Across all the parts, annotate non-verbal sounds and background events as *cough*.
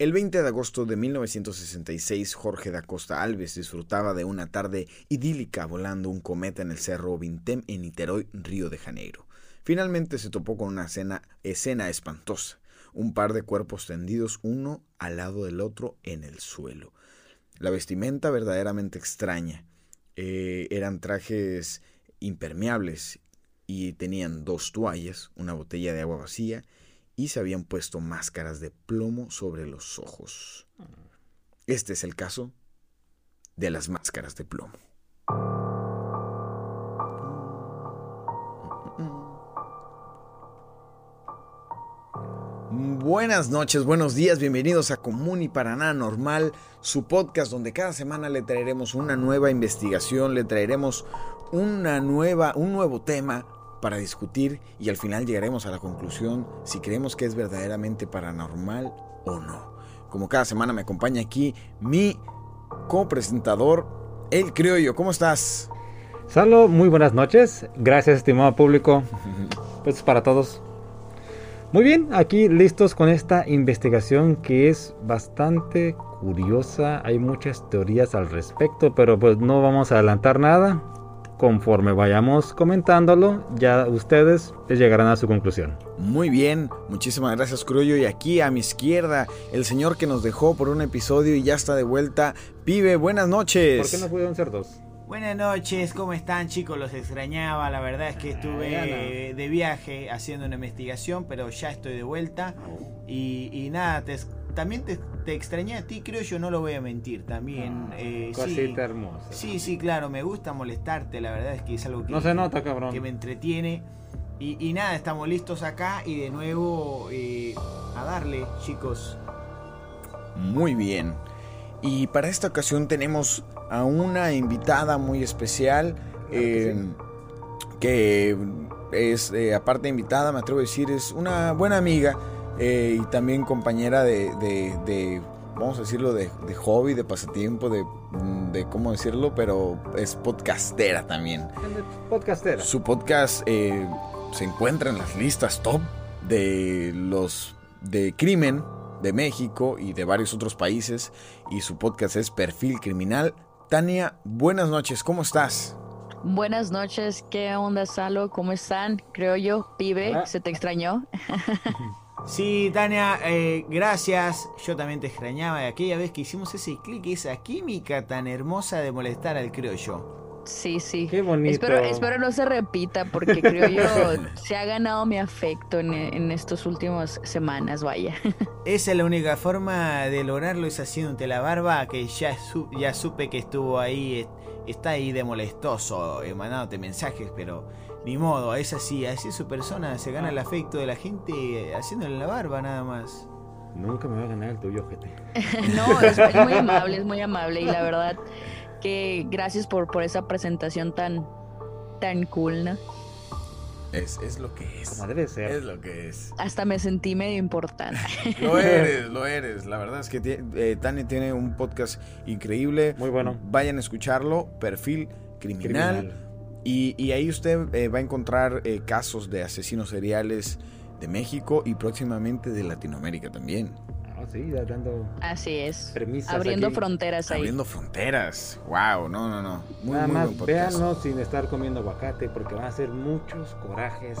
El 20 de agosto de 1966, Jorge da Costa Alves disfrutaba de una tarde idílica volando un cometa en el cerro Vintem en Niterói, Río de Janeiro. Finalmente se topó con una escena, espantosa, un par de cuerpos tendidos uno al lado del otro en el suelo. La vestimenta verdaderamente extraña. Eh, eran trajes impermeables y tenían dos toallas, una botella de agua vacía y se habían puesto máscaras de plomo sobre los ojos. Este es el caso de las máscaras de plomo. Buenas noches, buenos días, bienvenidos a Común y Paraná Normal, su podcast donde cada semana le traeremos una nueva investigación, le traeremos una nueva, un nuevo tema para discutir y al final llegaremos a la conclusión si creemos que es verdaderamente paranormal o no. Como cada semana me acompaña aquí mi copresentador, el criollo. ¿Cómo estás? Salo, muy buenas noches. Gracias, estimado público. *laughs* Pues para todos. Muy bien, aquí listos con esta investigación que es bastante curiosa. Hay muchas teorías al respecto, pero pues no vamos a adelantar nada conforme vayamos comentándolo, ya ustedes llegarán a su conclusión. Muy bien, muchísimas gracias Cruyo. Y aquí a mi izquierda, el señor que nos dejó por un episodio y ya está de vuelta. Pibe, buenas noches. ¿Por qué no pudieron ser dos? Buenas noches, ¿cómo están chicos? Los extrañaba, la verdad es que estuve de viaje haciendo una investigación, pero ya estoy de vuelta. Y, y nada, te, también te, extrañé a ti, creo yo, no lo voy a mentir. También. Ah, eh, sí, hermosa. Sí, sí, claro, me gusta molestarte, la verdad es que es algo que, no se nota, cabrón. que me entretiene. Y, nada, estamos listos acá y de nuevo eh, a darle, chicos. Muy bien. Y para esta ocasión tenemos a una invitada muy especial. que, eh, es, aparte invitada, me atrevo a decir, es una buena amiga eh, y también compañera de, vamos a decirlo, de, hobby, de pasatiempo, de, de, cómo decirlo, pero es podcastera también. Podcastera. Su podcast eh, se encuentra en las listas top de los de crimen de México y de varios otros países y su podcast es Perfil Criminal. Tania, buenas noches, ¿cómo estás? Buenas noches, ¿qué onda, Salo? ¿Cómo están? Creo yo, pibe, ¿se te extrañó? *laughs* Sí, Tania, eh, gracias. Yo también te extrañaba de aquella vez que hicimos ese clic, esa química tan hermosa de molestar al criollo. Sí, sí. Qué bonito. Espero, espero no se repita porque creo yo *laughs* se ha ganado mi afecto en, en estas últimas semanas, vaya. *laughs* Esa es la única forma de lograrlo, es haciéndote la barba, que ya, ya supe que estuvo ahí, está ahí de molestoso, emanándote mensajes, pero ni modo, es así, así es su persona, se gana el afecto de la gente haciéndole la barba nada más. Nunca me va a ganar el tuyo, gente. *laughs* no, es, muy amable, es muy amable y la verdad que gracias por, por esa presentación tan, tan cool, ¿no? Es, es lo que es. debe ser. Es lo que es. Hasta me sentí medio importante. *laughs* lo eres, lo eres. La verdad es que eh, Tania tiene un podcast increíble. Muy bueno. Vayan a escucharlo. Perfil criminal y, ahí usted eh, va a encontrar eh, casos de asesinos seriales de México y próximamente de Latinoamérica también. Ah, sí, dando Así es. Abriendo fronteras ahí. Abriendo fronteras. Wow, no, no, no. Muy, Nada más véanlo sin estar comiendo aguacate porque van a ser muchos corajes.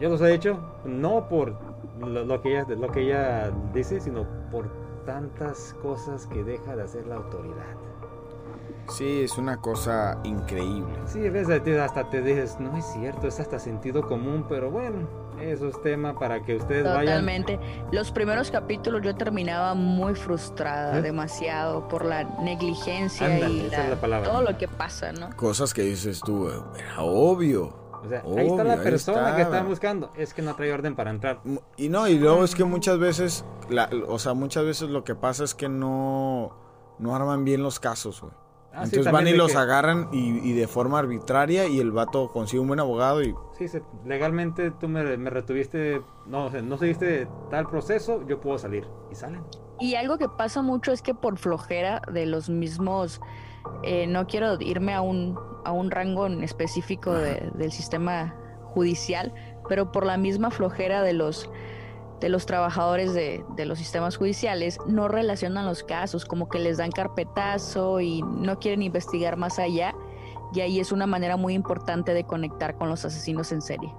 Yo los he hecho no por lo, que ella, lo que ella dice, sino por tantas cosas que deja de hacer la autoridad. Sí, es una cosa increíble. Sí, a veces hasta te dices, no es cierto, es hasta sentido común, pero bueno, eso es tema para que ustedes vayan. Totalmente. Los primeros capítulos yo terminaba muy frustrada, ¿Eh? demasiado, por la negligencia y todo lo que pasa, ¿no? Cosas que dices tú, era obvio. O sea, ahí está la persona que están buscando. Es que no trae orden para entrar. Y no, y luego es que muchas veces, o sea, muchas veces lo que pasa es que no, no arman bien los casos, güey. Ah, Entonces van y los agarran y, de forma arbitraria y el vato consigue un buen abogado y... Sí, legalmente tú me, retuviste, no, no seguiste tal proceso, yo puedo salir. Y salen. Y algo que pasa mucho es que por flojera de los mismos, eh, no quiero irme a un, a un rango en específico del sistema judicial, pero por la misma flojera de los de los trabajadores de, de, los sistemas judiciales no relacionan los casos, como que les dan carpetazo y no quieren investigar más allá. Y ahí es una manera muy importante de conectar con los asesinos en serie.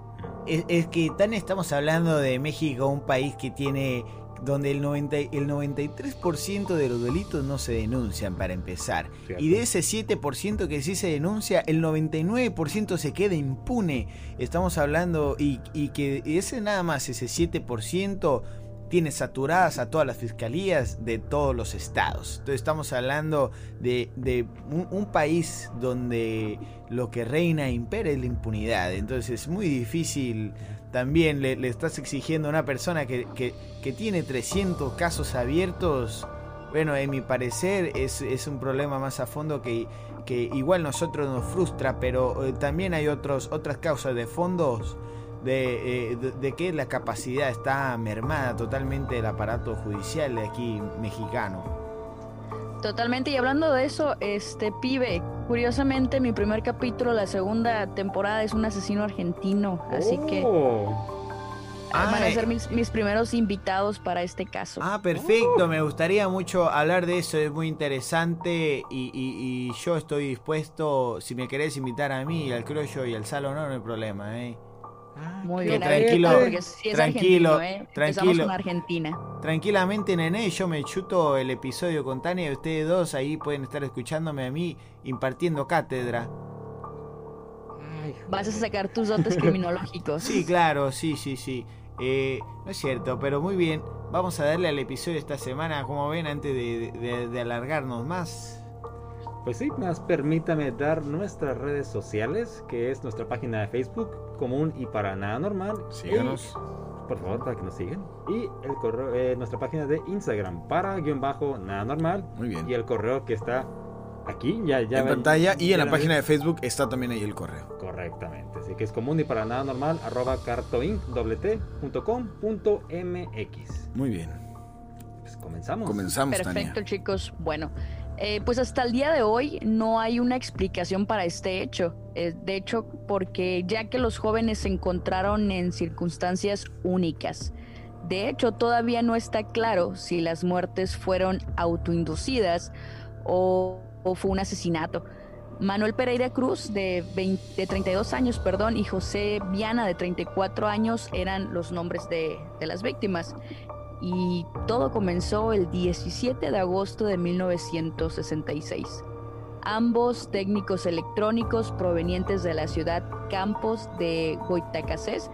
Es, es que tan estamos hablando de México, un país que tiene donde el, 90, el 93% de los delitos no se denuncian para empezar. Y de ese 7% que sí se denuncia, el 99% se queda impune. Estamos hablando y, y que ese nada más, ese 7% tiene saturadas a todas las fiscalías de todos los estados. Entonces estamos hablando de, un, país donde lo que reina e impera es la impunidad. Entonces es muy difícil también le, estás exigiendo a una persona que, que, tiene 300 casos abiertos. Bueno, en mi parecer es, es un problema más a fondo que, que igual nosotros nos frustra, pero eh, también hay otros, otras causas de fondos de, eh, de, que la capacidad está mermada totalmente del aparato judicial de aquí mexicano. Totalmente, y hablando de eso, este pibe, curiosamente mi primer capítulo, la segunda temporada es un asesino argentino, así que van a ser mis, mis, primeros invitados para este caso. Ah, perfecto, me gustaría mucho hablar de eso, es muy interesante y, y, yo estoy dispuesto, si me querés invitar a mí, al Croyo y al Salo, no, no hay problema, ¿eh? Muy bien, tranquilo, tranquilo, ¿eh? tranquilo. Con Argentina. Tranquilamente, nene, yo me chuto el episodio con Tania y ustedes dos ahí pueden estar escuchándome a mí impartiendo cátedra. Vas a sacar tus dotes *laughs* criminológicos. Sí, claro, sí, sí, sí. Eh, no es cierto, pero muy bien. Vamos a darle al episodio esta semana, como ven, antes de alargarnos más. Pues sí, más permítame dar nuestras redes sociales, que es nuestra página de Facebook, común y para nada normal. Síganos. por favor, para que nos sigan. Y el correo, eh, nuestra página de Instagram, para guion bajo nada normal. Muy bien. Y el correo que está aquí, ya, ya en pantalla. Y en la página de Facebook está también ahí el correo. Correctamente. Así que es común y para nada normal, arroba cartoinc.com.mx. Muy bien. Pues comenzamos. Comenzamos, Perfecto, chicos. Bueno. Eh, pues hasta el día de hoy no hay una explicación para este hecho. Eh, de hecho, porque ya que los jóvenes se encontraron en circunstancias únicas. De hecho, todavía no está claro si las muertes fueron autoinducidas o, fue un asesinato. Manuel Pereira Cruz, de, de, 32 años, perdón, y José Viana, de 34 años, eran los nombres de las víctimas y todo comenzó el 17 de agosto de 1966. Ambos técnicos electrónicos provenientes de la ciudad Campos de Goitacacés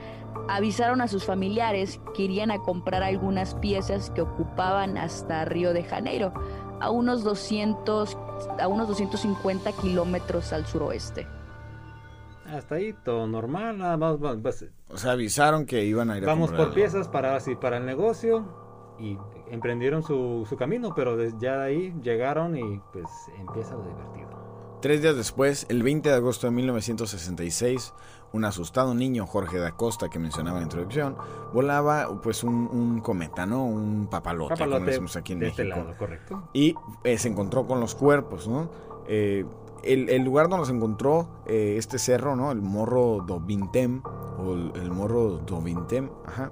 avisaron a sus familiares que irían a comprar algunas piezas que ocupaban hasta Río de Janeiro, a unos 200, a unos 250 kilómetros al suroeste. Hasta ahí todo normal, nada más. Pues, o sea, avisaron que iban a ir a Vamos por piezas para, así, para el negocio y emprendieron su, su camino, pero ya de ahí llegaron y pues empieza lo divertido. Tres días después, el 20 de agosto de 1966, un asustado niño, Jorge da Costa, que mencionaba en la introducción, volaba pues un, un cometa, ¿no? Un papalote, como decimos aquí en este México. correcto. Y eh, se encontró con los cuerpos, ¿no? Eh, el, lugar donde se encontró eh, este cerro, ¿no? El Morro do Vintem, o el, Morro do Vintem, ajá,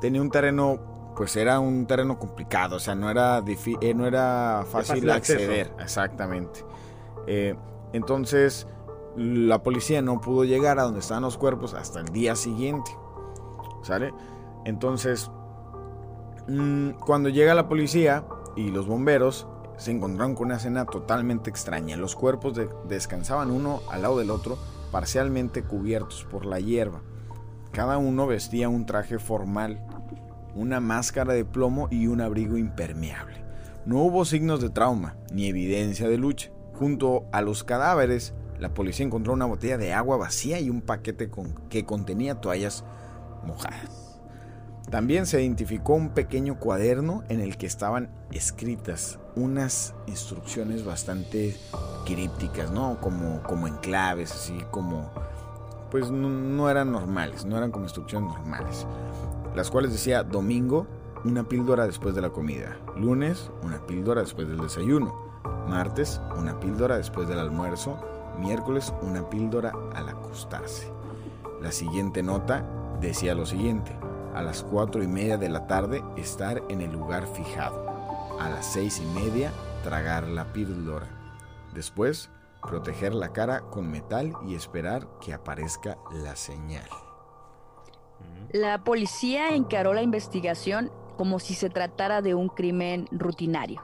tenía un terreno, pues era un terreno complicado, o sea, no era, eh, no era fácil, acceder, exactamente. Eh, entonces, la policía no pudo llegar a donde estaban los cuerpos hasta el día siguiente, ¿sale? Entonces, mm, cuando llega la policía y los bomberos, se encontraron con una escena totalmente extraña. Los cuerpos descansaban uno al lado del otro, parcialmente cubiertos por la hierba. Cada uno vestía un traje formal, una máscara de plomo y un abrigo impermeable. No hubo signos de trauma ni evidencia de lucha. Junto a los cadáveres, la policía encontró una botella de agua vacía y un paquete que contenía toallas mojadas. También se identificó un pequeño cuaderno en el que estaban escritas unas instrucciones bastante crípticas, ¿no? Como, como en claves, así como... Pues no, eran normales, no eran como instrucciones normales. Las cuales decía domingo, una píldora después de la comida. Lunes, una píldora después del desayuno. Martes, una píldora después del almuerzo. Miércoles, una píldora al acostarse. La siguiente nota decía lo siguiente A las cuatro y media de la tarde estar en el lugar fijado. A las seis y media tragar la píldora. Después, proteger la cara con metal y esperar que aparezca la señal. La policía encaró la investigación como si se tratara de un crimen rutinario,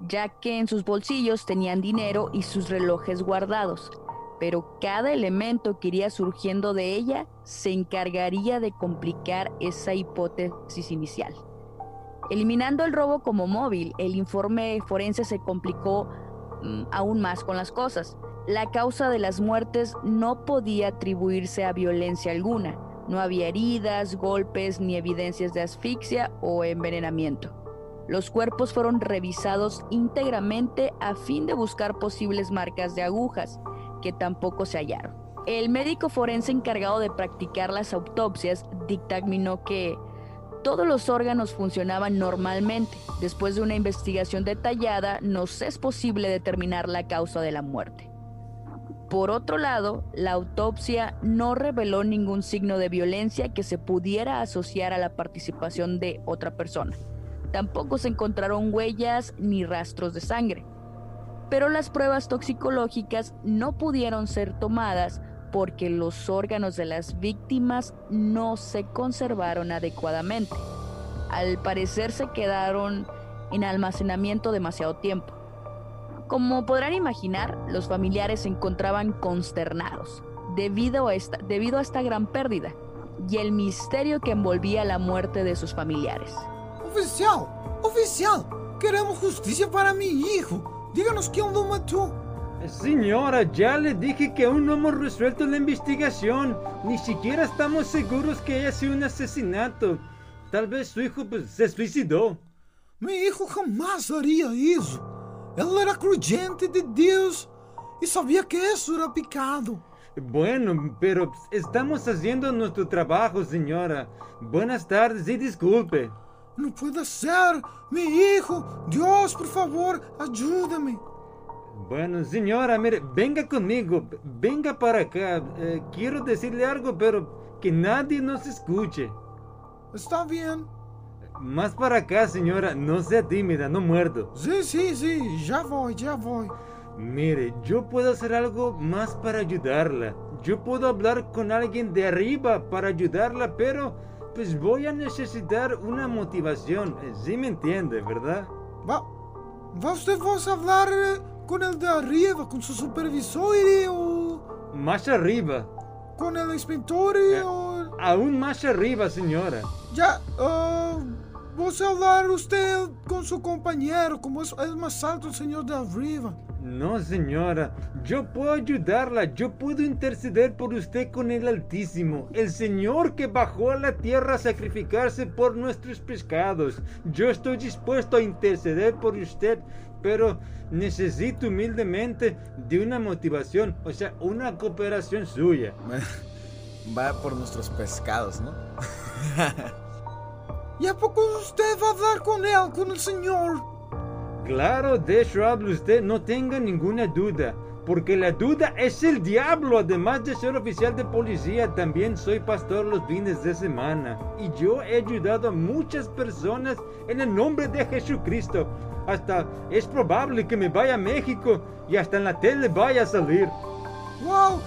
ya que en sus bolsillos tenían dinero y sus relojes guardados, pero cada elemento que iría surgiendo de ella se encargaría de complicar esa hipótesis inicial. Eliminando el robo como móvil, el informe forense se complicó mm, aún más con las cosas. La causa de las muertes no podía atribuirse a violencia alguna, no había heridas, golpes ni evidencias de asfixia o envenenamiento. Los cuerpos fueron revisados íntegramente a fin de buscar posibles marcas de agujas, que tampoco se hallaron. El médico forense encargado de practicar las autopsias dictaminó que todos los órganos funcionaban normalmente. Después de una investigación detallada, nos es posible determinar la causa de la muerte. Por otro lado, la autopsia no reveló ningún signo de violencia que se pudiera asociar a la participación de otra persona. Tampoco se encontraron huellas ni rastros de sangre. Pero las pruebas toxicológicas no pudieron ser tomadas porque los órganos de las víctimas no se conservaron adecuadamente. Al parecer se quedaron en almacenamiento demasiado tiempo. Como podrán imaginar, los familiares se encontraban consternados debido a, esta, debido a esta gran pérdida y el misterio que envolvía la muerte de sus familiares. Oficial, oficial, queremos justicia para mi hijo. Díganos quién lo mató. Señora, ya le dije que aún no hemos resuelto la investigación. Ni siquiera estamos seguros que haya sido un asesinato. Tal vez su hijo pues, se suicidó. Mi hijo jamás haría eso. Él era creyente de Dios y sabía que eso era pecado. Bueno, pero estamos haciendo nuestro trabajo, señora. Buenas tardes y disculpe. No puede ser, mi hijo. Dios, por favor, ayúdame. Bueno, señora, mire, venga conmigo. Venga para acá. Eh, quiero decirle algo, pero que nadie nos escuche. Está bien. Más para acá, señora. No sea tímida, no muerdo. Sí, sí, sí. Ya voy, ya voy. Mire, yo puedo hacer algo más para ayudarla. Yo puedo hablar con alguien de arriba para ayudarla, pero pues voy a necesitar una motivación. Sí me entiende, ¿verdad? Va, va usted a hablar eh, con el de arriba, con su supervisor o... Más arriba. Con el inspector eh, o... Aún más arriba, señora. Ya, uh, a hablar usted con su compañero, como es, es más alto el señor de arriba. No, señora, yo puedo ayudarla, yo puedo interceder por usted con el Altísimo, el Señor que bajó a la tierra a sacrificarse por nuestros pecados. Yo estoy dispuesto a interceder por usted, pero necesito humildemente de una motivación, o sea, una cooperación suya. *laughs* Va por nuestros pescados, ¿no? *laughs* ¿Y a poco usted va a hablar con él, con el Señor? Claro, de eso habla usted, no tenga ninguna duda. Porque la duda es el diablo. Además de ser oficial de policía, también soy pastor los fines de semana. Y yo he ayudado a muchas personas en el nombre de Jesucristo. Hasta es probable que me vaya a México y hasta en la tele vaya a salir. Wow,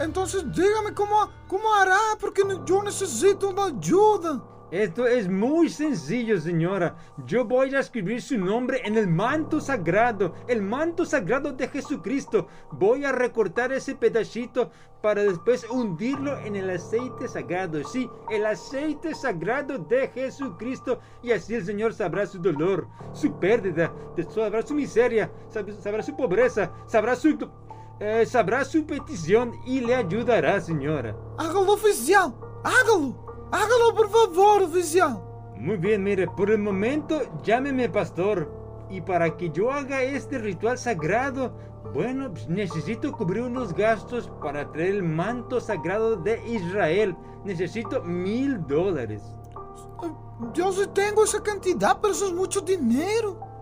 entonces dígame cómo, cómo hará, porque yo necesito una ayuda. Esto es muy sencillo, señora. Yo voy a escribir su nombre en el manto sagrado, el manto sagrado de Jesucristo. Voy a recortar ese pedacito para después hundirlo en el aceite sagrado. Sí, el aceite sagrado de Jesucristo. Y así el Señor sabrá su dolor, su pérdida, sabrá su miseria, sabrá su pobreza, sabrá su... Eh, sabrá su petición y le ayudará, señora. Hágalo oficial, hágalo. Hágalo, por favor, oficial. Muy bien, mire, por el momento llámeme pastor. Y para que yo haga este ritual sagrado, bueno, pues necesito cubrir unos gastos para traer el manto sagrado de Israel. Necesito mil dólares. Yo sí tengo esa cantidad, pero eso es mucho dinero.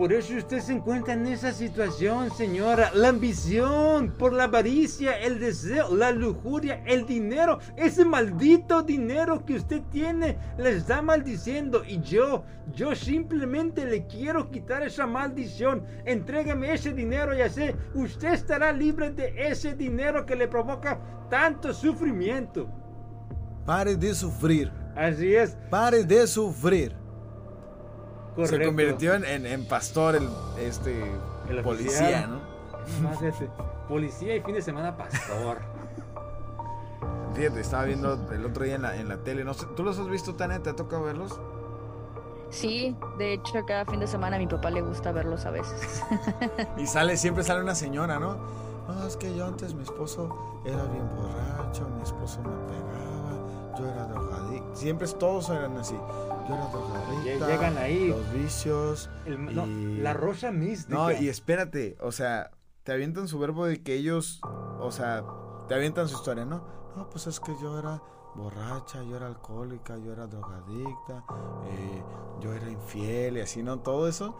Por eso usted se encuentra en esa situación, señora. La ambición, por la avaricia, el deseo, la lujuria, el dinero, ese maldito dinero que usted tiene, le está maldiciendo. Y yo, yo simplemente le quiero quitar esa maldición. Entrégame ese dinero y así usted estará libre de ese dinero que le provoca tanto sufrimiento. Pare de sufrir. Así es. Pare de sufrir. Se correcto. convirtió en, en- en pastor el este El policía. ¿no? *laughs* Más ese, Policía y fin de semana pastor. *laughs* Fíjate, estaba viendo el otro día en la, en la tele. No sé, ¿Tú los has visto, Tania? ¿Te ha tocado verlos? Sí, de hecho, cada fin de semana a mi papá le gusta verlos a veces. *laughs* Y sale, siempre sale una señora, ¿no? No, es que yo antes mi esposo era bien borracho, mi esposo me pegaba, yo era drogadicto. Siempre todos eran así. Llegan ahí. Los vicios. El- no, Y- La rosa mística. No, y espérate, o sea, te avientan su verbo de que ellos, o sea, te avientan su historia, ¿no? No, pues es que yo era borracha, yo era alcohólica, yo era drogadicta, eh, yo era infiel y así, ¿no? Todo eso.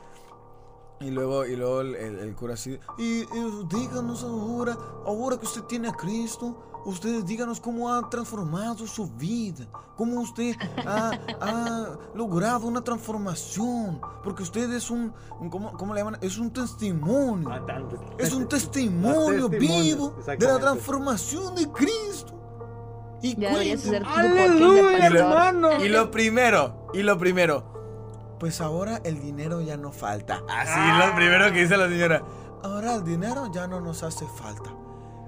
Y luego, y luego el, el- el cura así, y, y díganos ahora, ahora que usted tiene a Cristo, ustedes díganos cómo ha transformado su vida, cómo usted ha, ha logrado una transformación, porque usted es un, un- ¿cómo, cómo le llaman? Es un testimonio. Ah. Es un testimonio vivo de la transformación de Cristo. Y Ya ¡Aleluya, hermano! y lo primero, y lo primero, pues ahora el dinero ya no falta. Así lo primero que dice la señora. Ahora el dinero ya no nos hace falta.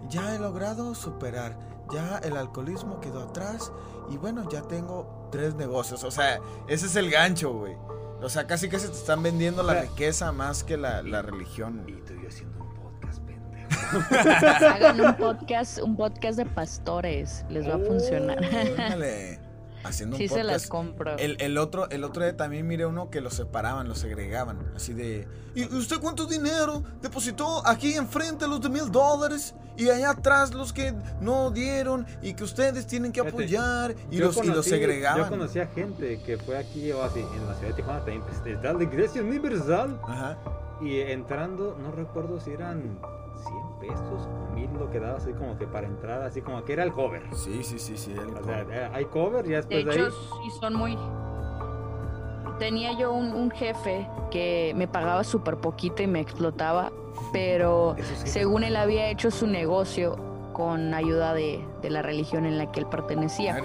Ya he logrado superar. Ya el alcoholismo quedó atrás. Y bueno, ya tengo tres negocios. O sea, ese es el gancho, güey. O sea, casi que se te están vendiendo la riqueza más que la, la religión. Y tú y yo haciendo un podcast, pendejo. Hagan un podcast, un podcast de pastores. Les va a funcionar. Ándale, Haciendo Sí un se las podcast. compro. El, el otro, el otro día también miré uno que los separaban, los segregaban. Así de. ¿Y usted cuánto dinero depositó aquí enfrente los de mil dólares? Y allá atrás los que no dieron y que ustedes tienen que Fíjate, apoyar. Y Yo los, y los conocí- segregaban. Yo conocía gente que fue aquí o así, en la ciudad de Tijuana también, pues, está la iglesia universal. Ajá. Y entrando, no recuerdo si eran 100 pesos o 1000 lo que daba así como que para entrar, así como que era el cover. Sí, sí, sí, sí. el O sea, eh, hay cover y De después de, hecho, ahí. sí son muy... Tenía yo un, un jefe que me pagaba súper poquito y me explotaba, pero según él había hecho su negocio con ayuda de, de la religión en la que él pertenecía,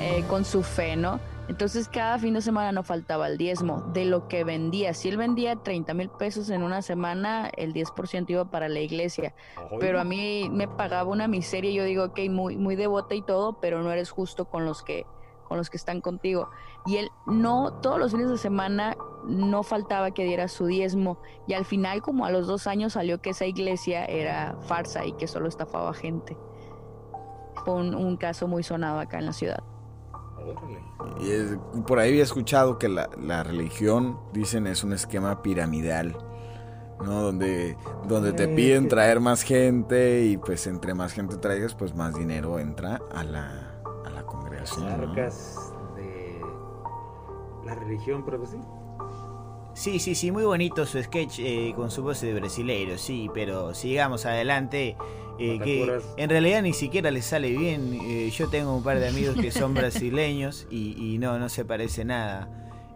eh, con su fe, ¿no? Entonces cada fin de semana no faltaba el diezmo de lo que vendía. Si él vendía 30 mil pesos en una semana, el 10% iba para la iglesia. Pero a mí me pagaba una miseria. Yo digo, ok, muy, muy devota y todo, pero no eres justo con los que con los que están contigo. Y él no, todos los fines de semana no faltaba que diera su diezmo. Y al final, como a los dos años, salió que esa iglesia era farsa y que solo estafaba gente. Fue un, un caso muy sonado acá en la ciudad. Órale. Y es- por ahí había escuchado que la, la religión, dicen, es un esquema piramidal. ¿no? Donde, donde te Eh, piden traer más gente y pues entre más gente traigas, pues más dinero entra a la, a la congregación. de la religión, pero pues sí. Sí, sí, sí, muy bonito su sketch eh, con su voz de brasileiro, sí, pero sigamos adelante. Eh, que en realidad ni siquiera le sale bien. eh, yo tengo un par de amigos que son brasileños y, y no, no se parece nada.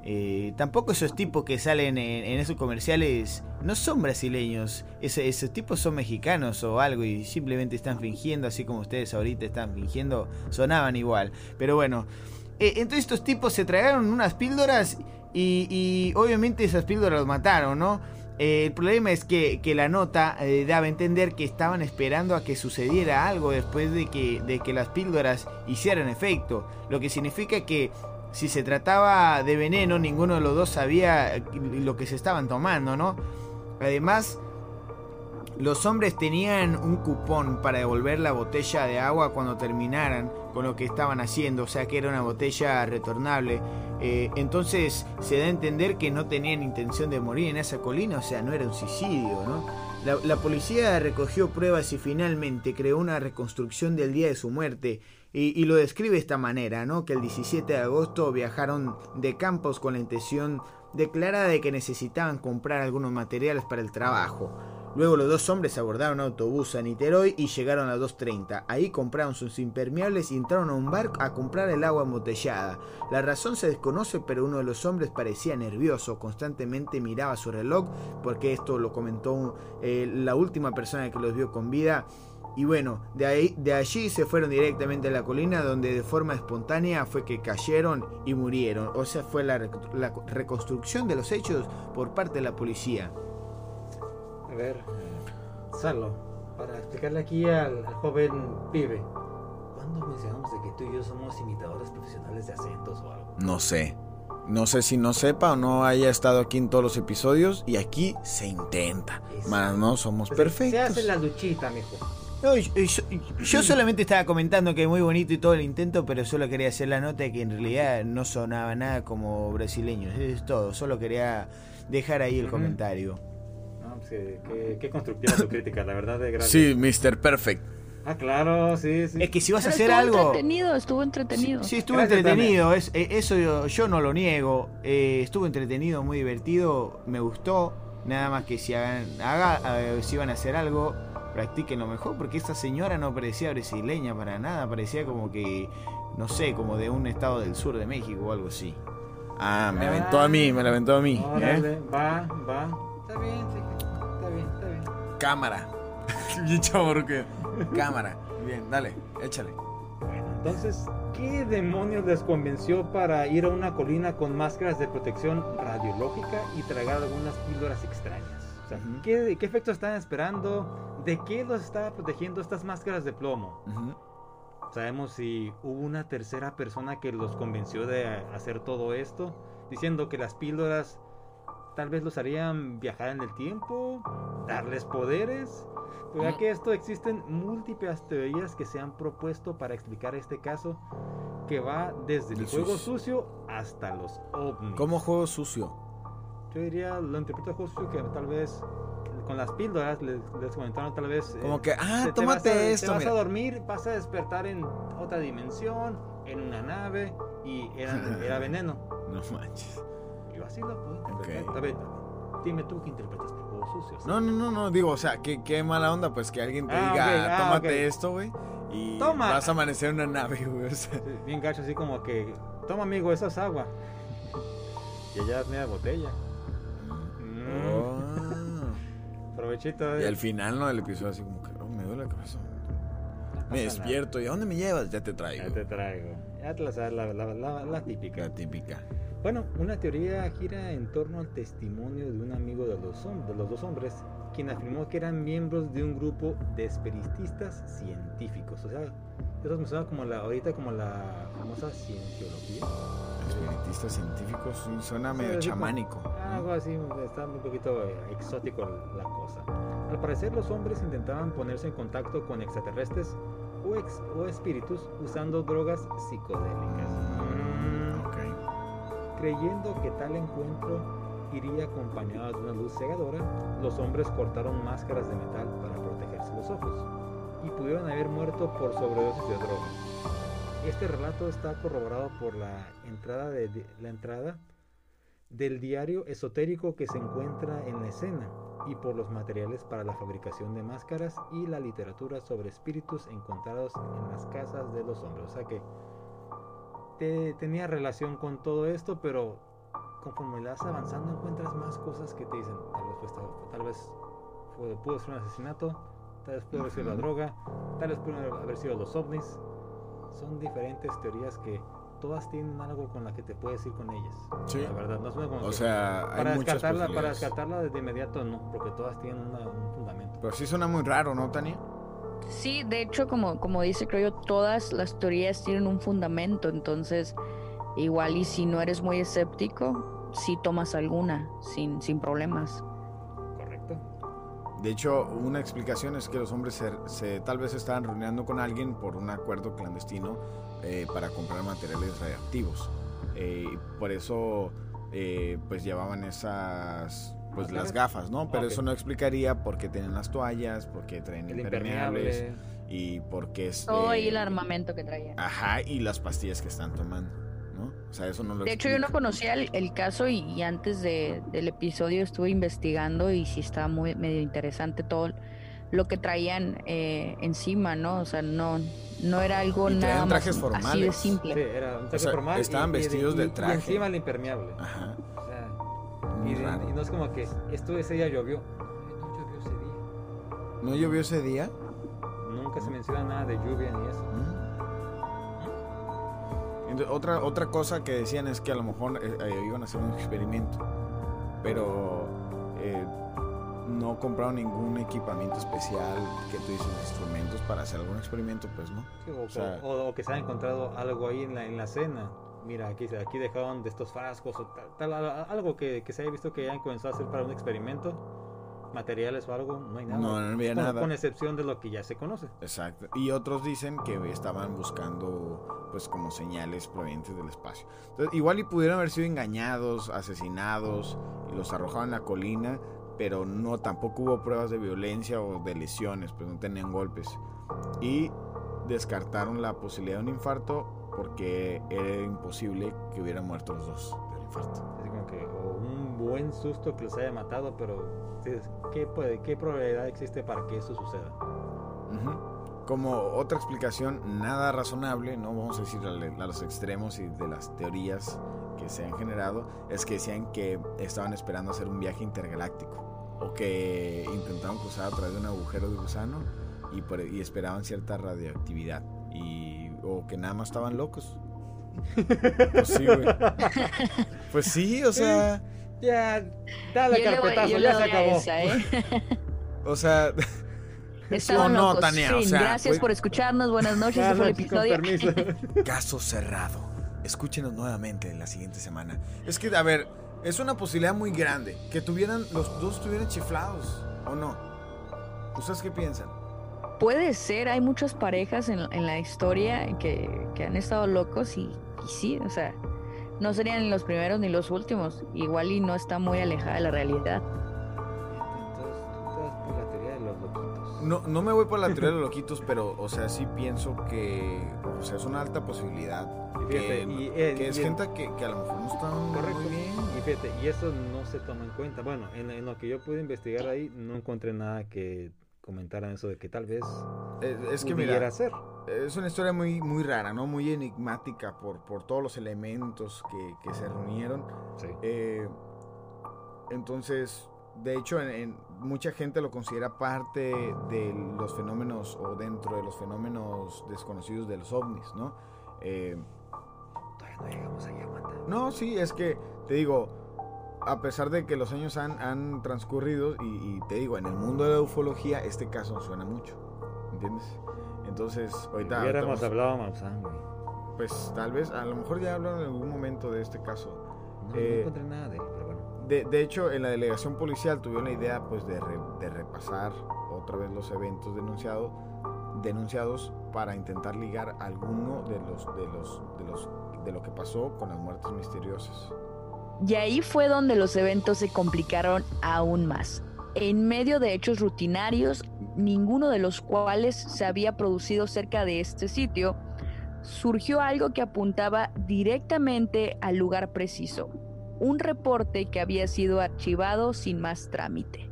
Eh, tampoco esos tipos que salen en, en esos comerciales no son brasileños. Esos tipos son mexicanos o algo y simplemente están fingiendo, así como ustedes ahorita están fingiendo, sonaban igual. Pero bueno, eh, entonces estos tipos se tragaron unas píldoras y, y obviamente esas píldoras los mataron, ¿no? Eh, el problema es que, que la nota eh, daba a entender que estaban esperando a que sucediera algo después de que, de que las píldoras hicieran efecto. Lo que significa que si se trataba de veneno, ninguno de los dos sabía lo que se estaban tomando, ¿no? Además, los hombres tenían un cupón para devolver la botella de agua cuando terminaran con lo que estaban haciendo, o sea que era una botella retornable. Eh, entonces se da a entender que no tenían intención de morir en esa colina, o sea, no era un suicidio, ¿no? La, policía recogió pruebas y finalmente creó una reconstrucción del día de su muerte y, y lo describe de esta manera, ¿no? Que el 17 de agosto viajaron de Campos con la intención declara de que necesitaban comprar algunos materiales para el trabajo. Luego los dos hombres abordaron un autobús a Niterói y llegaron a las 2.30. Ahí compraron sus impermeables y entraron a un bar a comprar el agua embotellada. La razón se desconoce, pero uno de los hombres parecía nervioso, constantemente miraba su reloj, porque esto lo comentó eh, la última persona que los vio con vida. Y bueno, de, ahí, de allí se fueron directamente a la colina donde de forma espontánea fue que cayeron y murieron. O sea, fue la reconstrucción de los hechos por parte de la policía. A ver, Salo, para explicarle aquí al, al joven pibe, ¿cuándo mencionamos de que tú y yo somos imitadores profesionales de acentos o algo? No sé. No sé si no sepa o no haya estado aquí en todos los episodios y aquí se intenta. Más no somos Pues Se perfectos. hace la luchita, mijo. No, yo, yo- yo solamente estaba comentando que es muy bonito y todo el intento, pero solo quería hacer la nota de que en realidad no sonaba nada como brasileños. Es todo, solo quería dejar ahí el Ujú. comentario. Pues, eh, qué, qué constructiva tu crítica, la verdad de gracias. Sí, Mr. Perfect. Ah, claro, sí, sí. Es que si vas a hacer estuvo algo... entretenido, estuvo entretenido. Sí, estuvo Gracias, entretenido, es, eh, eso yo, yo no lo niego. Eh, estuvo entretenido, muy divertido, me gustó. Nada más que si hagan, haga, eh, si van a hacer algo, practiquen lo mejor, porque esta señora no parecía brasileña para nada, parecía como que, no sé, como de un estado del sur de México o algo así. Ah, me aventó a mí, me la aventó a mí. ¿eh? Órale, va, va. Está bien, fíjate. Cámara. *laughs* Bien que. Cámara. Bien, dale, échale. Bueno, entonces, ¿qué demonios les convenció para ir a una colina con máscaras de protección radiológica y tragar algunas píldoras extrañas? O sea. ¿qué, qué efecto estaban esperando? ¿De qué los estaba protegiendo estas máscaras de plomo? Sabemos si hubo una tercera persona que los convenció de hacer todo esto, diciendo que las píldoras tal vez los harían viajar en el tiempo, darles poderes. Pues ya que esto existen múltiples teorías que se han propuesto para explicar este caso, que va desde el El juego sucio. sucio hasta los ovnis. ¿Cómo juego sucio? Yo diría, lo interpreto juego sucio que tal vez con las píldoras les, les comentaron tal vez... Como eh, que, ah, te- te tómate vas a- esto, Te vas mira. a dormir, vas a despertar en otra dimensión, en una nave, y era, *laughs* era veneno. No manches. Yo así lo puedo interpretar. A ver, dime tú qué interpretas por juego sucio. ¿sí? No, no, no, no, digo, o sea, qué, qué mala onda, pues que alguien te Ah, diga, ah, tómate esto, güey, y Toma. vas a amanecer en una nave, güey, o sea. Sí, Bien gacho, así como que, toma amigo, eso es agua. Y allá media botella. Mm. Oh. Provechito. Y eh. al final, ¿no? Del episodio así como que, oh, me duele la cabeza. No Me nada. despierto, ¿y a dónde me llevas? Ya te traigo. Ya te traigo. Ya te la sabes, la, la, la, la típica. La típica. Bueno, una teoría gira en torno al testimonio de un amigo de los, de los dos hombres, quien afirmó que eran miembros de un grupo de espiritistas científicos. O sea, eso me suena como la, ahorita como la famosa cienciología. Espiritistas científicos, sí, suena Sí, medio como- chamánico. Algo así, está un poquito exótico la cosa. Al parecer los hombres intentaban ponerse en contacto con extraterrestres o, ex- o espíritus usando drogas psicodélicas. Creyendo que tal encuentro iría acompañado de una luz cegadora, los hombres cortaron máscaras de metal para protegerse los ojos y pudieron haber muerto por sobredosis de droga. Este relato está corroborado por la entrada, de- la entrada del diario esotérico que se encuentra en la escena y por los materiales para la fabricación de máscaras y la literatura sobre espíritus encontrados en las casas de los hombres. O sea que te- tenía relación con todo esto, pero conforme vas avanzando encuentras más cosas que te dicen, tal vez esta- tal vez fue- pudo ser un asesinato, tal vez pudo haber sido la droga, tal vez pudo haber sido los ovnis. Son diferentes teorías que todas tienen algo con la que te puedes ir con ellas. Sí. La verdad, no es como O sea, hay para muchas descartarla, para descartarla de inmediato no, porque todas tienen una- un fundamento. Pero sí suena muy raro, ¿no, Tania? Sí, de hecho, como, como dice, creo yo, todas las teorías tienen un fundamento, entonces igual y si no eres muy escéptico, sí tomas alguna sin, sin problemas. Correcto. De hecho, una explicación es que los hombres se, se- tal vez estaban reuniendo con alguien por un acuerdo clandestino eh, para comprar materiales radiactivos. Eh, por eso, eh, pues llevaban esas, pues las gafas, ¿no? Pero eso no explicaría por qué tienen las toallas, por qué traen El impermeables impermeable. y por qué es. Todo eh, ahí el armamento que traía. Ajá, y las pastillas que están tomando, ¿no? O sea, eso no lo De hecho, yo no conocía el, el caso y, y antes de- del episodio estuve investigando y sí estaba muy medio interesante todo lo que traían eh, encima, ¿no? O sea, no, no era algo Y traían nada más trajes así de formales. simple. Sí, era un traje sea, formal. estaban vestidos de traje. Y encima el impermeable. Ajá. Muy y, raro. y no es como que esto ese día llovió. No llovió ese día. ¿No llovió ese día? Nunca se menciona nada de lluvia ni eso. Entonces, otra, otra cosa que decían es que a lo mejor eh, eh, iban a hacer un experimento, pero eh, no compraron ningún equipamiento especial que tú dices instrumentos para hacer algún experimento, pues no. Sí, o, O sea- o- o que se ha encontrado algo ahí en la, en la cena. Mira, aquí, aquí dejaron de estos frascos o tal, tal, a- algo que, que se haya visto que hayan comenzado a hacer para un experimento. Materiales o algo, no hay nada. No, no había con, nada. con excepción de lo que ya se conoce. Exacto. Y otros dicen que estaban buscando, pues, como señales provenientes del espacio. Entonces, igual y pudieron haber sido engañados, asesinados y los arrojaban en la colina, pero no, tampoco hubo pruebas de violencia o de lesiones, pues no tenían golpes. Y descartaron la posibilidad de un infarto porque era imposible que hubieran muerto los dos del infarto. Así como que, o un buen susto que los haya matado, pero ¿qué, puede, ¿qué probabilidad existe para que eso suceda? Ujú. Como otra explicación nada razonable, no vamos a decir a los extremos y de las teorías que se han generado, es que decían que estaban esperando hacer un viaje intergaláctico o que intentaron cruzar a través de un agujero de gusano y, por- y esperaban cierta radioactividad y o que nada más estaban locos. Pues sí, güey. *laughs* Pues sí, o sea, Ya, dale Yo le voy- carpetazo, le ya se acabó. esa, ¿eh? o sea, *laughs* Estaban no, locos. Tania, o sea, gracias güey. por escucharnos. Buenas noches. Ah, Este fue el episodio. *laughs* Caso cerrado. Escúchenos nuevamente la siguiente semana. Es que, a ver, es una posibilidad muy grande que tuvieran, los dos estuvieran chiflados, ¿o no? ¿Ustedes qué piensan? Puede ser, hay muchas parejas en, en la historia que, que han estado locos y, y sí, o sea, no serían ni los primeros ni los últimos. Igual y no está muy alejada de la realidad. Entonces, tú te vas por la teoría de los loquitos. No, no me voy por la teoría de los loquitos, pero, o sea, sí pienso que, o sea, es una alta posibilidad. Y Que, fíjate, y, eh, que es y- gente que, que a lo mejor no están Correcto. muy bien. Y fíjate, y eso no se toma en cuenta. Bueno, en, en lo que yo pude investigar ahí, no encontré nada que comentaran eso de que tal vez Eh, Es que pudiera mira, ser. es una historia muy, muy rara, ¿no? Muy enigmática por, por todos los elementos que, que se reunieron. Sí. Eh, entonces, de hecho, en, en- mucha gente lo considera parte de los fenómenos o dentro de los fenómenos desconocidos de los ovnis, ¿no? Eh, Todavía no llegamos allá, aguanta. no, sí, es que te digo, a pesar de que los años han, han transcurrido y, y te digo, en el mundo de la ufología este caso suena mucho, ¿entiendes? Entonces, ahorita... Hubiéramos hablado Maussan, güey. pues tal vez, a lo mejor ya hablaron en algún momento de este caso. No, Eh, no encontré nada de él, pero bueno. De, de hecho, en la delegación policial tuvieron la idea pues de, re- de repasar otra vez los eventos denunciado, denunciados para intentar ligar alguno de los, de los de los de lo que pasó con las muertes misteriosas. Y ahí fue donde los eventos se complicaron aún más. En medio de hechos rutinarios, ninguno de los cuales se había producido cerca de este sitio, surgió algo que apuntaba directamente al lugar preciso. Un reporte que había sido archivado sin más trámite.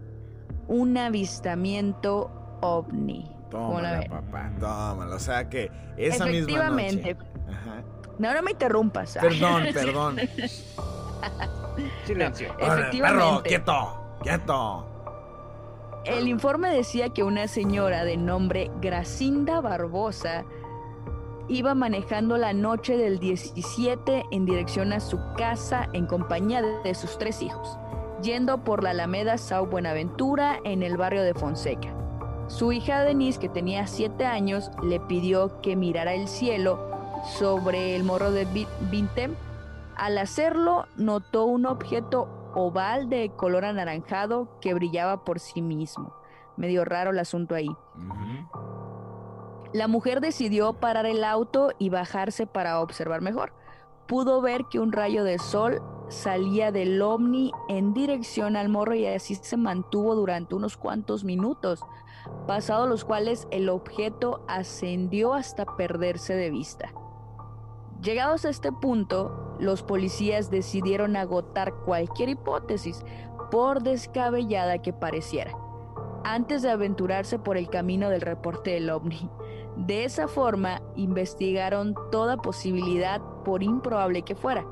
Un avistamiento ovni. ¿Cómo la Tómala, papá, tómala. O sea que esa misma Efectivamente. noche. Ajá. No, no me interrumpas. ah. Perdón, *laughs* perdón. *laughs* Silencio. Efectivamente. perro, quieto, quieto. El informe decía que una señora de nombre Gracinda Barbosa iba manejando la noche del 17 en dirección a su casa en compañía de, de sus tres hijos, yendo por la Alameda Sau Buenaventura en el barrio de Fonseca. Su hija Denise, que tenía 7 años, le pidió que mirara el cielo sobre el morro de Vi- Vintem. Al hacerlo, notó un objeto oval de color anaranjado que brillaba por sí mismo. Medio raro el asunto ahí. La mujer decidió parar el auto y bajarse para observar mejor. Pudo ver que un rayo de sol salía del ovni en dirección al morro y así se mantuvo durante unos cuantos minutos, pasados los cuales el objeto ascendió hasta perderse de vista. Llegados a este punto, los policías decidieron agotar cualquier hipótesis, por descabellada que pareciera, antes de aventurarse por el camino del reporte del ovni. De esa forma, investigaron toda posibilidad, por improbable que fuera.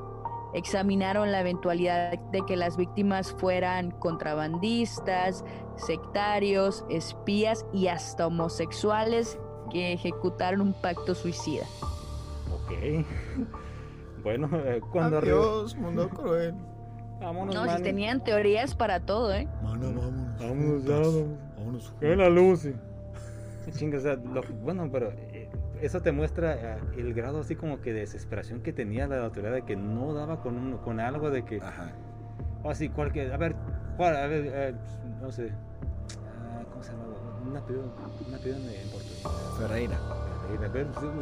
Examinaron la eventualidad de que las víctimas fueran contrabandistas, sectarios, espías y hasta homosexuales que ejecutaron un pacto suicida. Ok. Bueno, *laughs* eh, cuando Adiós, mundo cruel. Vámonos, No, si tenían teorías para todo, ¿eh? Mana, vámonos. Vámonos, juntas. vámonos. Vámonos. Que la Lucy. Chinga, o sea, lo- bueno, pero eh, eso te muestra eh, el grado así como que de desesperación que tenía la autoridad de que no daba con, un- con algo de que, Ajá. o así, cualquier, a ver, Juan, a ver, eh, no sé, ah, ¿cómo se llama? Un apellido, un apellido en portugués. Ferreira.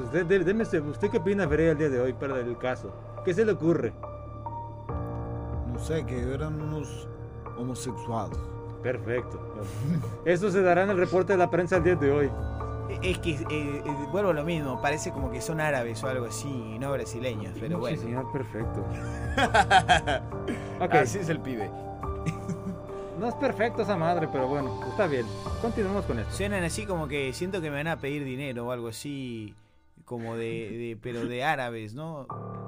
Usted, deme ¿usted qué opina, Ferreira, el día de hoy para el caso? ¿Qué se le ocurre? No sé, que eran unos homosexuales. Perfecto. Eso se dará en el reporte de la prensa el día de hoy. Es que eh, eh, vuelvo a lo mismo, parece como que son árabes o algo así, no brasileños, pero Sí, bueno. señor, perfecto. *laughs* Ok. Así es el pibe. No es perfecto esa madre, pero bueno, está bien. Continuemos con esto. Suenan así como que siento que me van a pedir dinero o algo así, como de, de- pero de árabes, ¿no?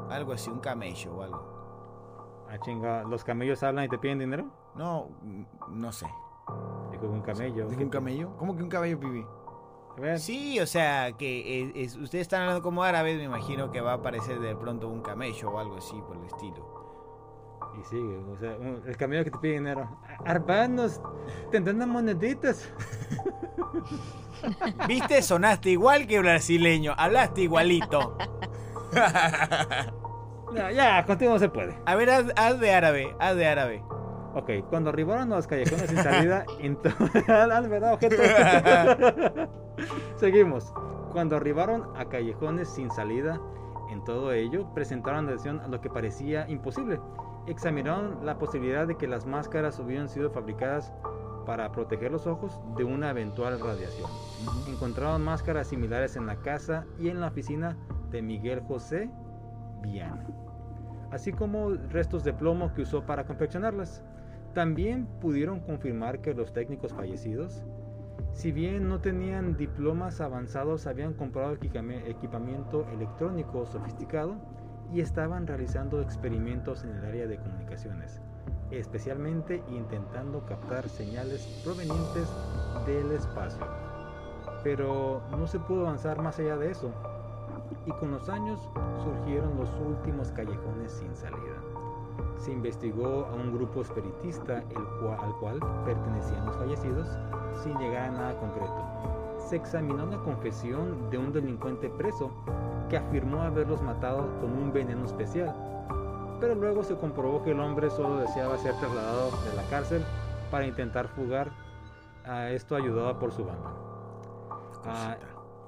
Algo así, un camello o algo. Ah, chinga, ¿los camellos hablan y te piden dinero? No, mm, no sé. Dijo un camello. ¿Dijo ¿qué un camello? ¿Cómo que un camello, pibi? Sí, o sea, que es- ustedes están hablando como árabes, me imagino que va a aparecer de pronto un camello o algo así por el estilo. Y sigue, o sea, el camello que te pide dinero. Hermanos, tendrán unas moneditas. *laughs* ¿Viste? Sonaste igual que brasileño, hablaste igualito. No, *laughs* ya, continuo se puede. A ver, haz, haz de árabe, haz de árabe. Ok, cuando arribaron a los callejones sin salida, *laughs* verdad, objeto. Seguimos. Cuando arribaron a callejones sin salida, en todo ello presentaron atención a lo que parecía imposible. Examinaron la posibilidad de que las máscaras hubieran sido fabricadas para proteger los ojos de una eventual radiación. Encontraron máscaras similares en la casa y en la oficina de Miguel José Viana, así como restos de plomo que usó para confeccionarlas. También pudieron confirmar que los técnicos fallecidos, si bien no tenían diplomas avanzados, habían comprado equipami- equipamiento electrónico sofisticado y estaban realizando experimentos en el área de comunicaciones, especialmente intentando captar señales provenientes del espacio. Pero no se pudo avanzar más allá de eso, y con los años surgieron los últimos callejones sin salida. Se investigó a un grupo espiritista al cual pertenecían los fallecidos sin llegar a nada concreto. Se examinó la confesión de un delincuente preso que afirmó haberlos matado con un veneno especial, pero luego se comprobó que el hombre solo deseaba ser trasladado de la cárcel para intentar fugar, a esto ayudado por su banda. Ah,